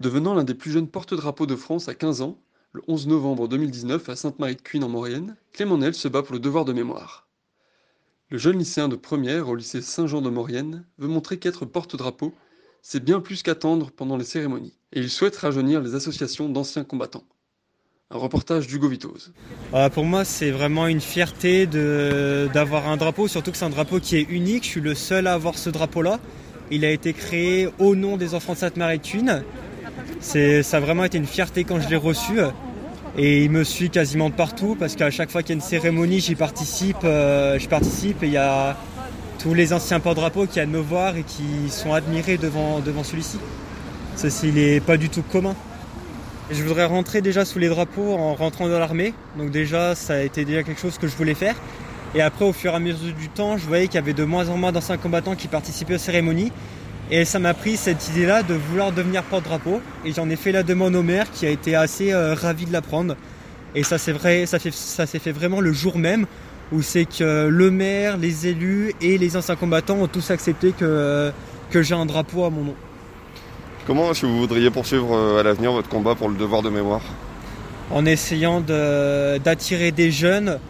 Devenant l'un des plus jeunes porte-drapeaux de France à 15 ans, le 11 novembre 2019 à Sainte-Marie-de-Cuine en Maurienne, Clément Nel se bat pour le devoir de mémoire. Le jeune lycéen de première au lycée Saint-Jean de Maurienne veut montrer qu'être porte-drapeau, c'est bien plus qu'attendre pendant les cérémonies, et il souhaite rajeunir les associations d'anciens combattants. Un reportage d'Hugo Vitoz. Euh, pour moi, c'est vraiment une fierté d'avoir un drapeau, surtout que c'est un drapeau qui est unique. Je suis le seul à avoir ce drapeau-là. Il a été créé au nom des enfants de Sainte-Marie-de-Thune c'est, ça a vraiment été une fierté quand je l'ai reçu. Et il me suit quasiment partout parce qu'à chaque fois qu'il y a une cérémonie, j'y participe. Euh, participe et il y a tous les anciens porte-drapeaux qui viennent me voir et qui sont admirés devant, devant celui-ci. Ceci n'est pas du tout commun. Je voudrais rentrer déjà sous les drapeaux en rentrant dans l'armée. Donc déjà, ça a été déjà quelque chose que je voulais faire. Et après, au fur et à mesure du temps, je voyais qu'il y avait de moins en moins d'anciens combattants qui participaient aux cérémonies. Et ça m'a pris cette idée-là de vouloir devenir porte-drapeau. Et j'en ai fait la demande au maire qui a été assez euh, ravi de l'apprendre. Et ça s'est vrai, ça, ça s'est fait vraiment le jour même où c'est que le maire, les élus et les anciens combattants ont tous accepté que, que j'ai un drapeau à mon nom. Comment est-ce que vous voudriez poursuivre euh, à l'avenir votre combat pour le devoir de mémoire? En essayant d'attirer des jeunes,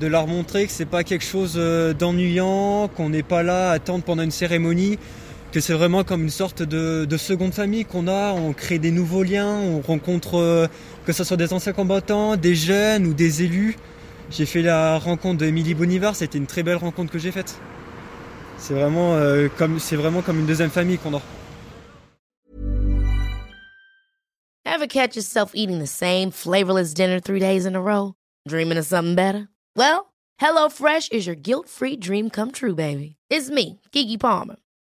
de leur montrer que c'est pas quelque chose euh, d'ennuyant, qu'on n'est pas là à attendre pendant une cérémonie, que c'est vraiment comme une sorte de, seconde famille qu'on a. On crée des nouveaux liens, on rencontre euh, que ce soit des anciens combattants, des jeunes ou des élus. J'ai fait la rencontre d'Emilie Bonivar, c'était une très belle rencontre que j'ai faite. C'est vraiment, euh, vraiment comme une deuxième famille qu'on a. Ever catch yourself eating the same flavorless dinner three days in a row? Dreaming of something better? Well, HelloFresh is your guilt-free dream come true, baby. It's me, Kiki Palmer.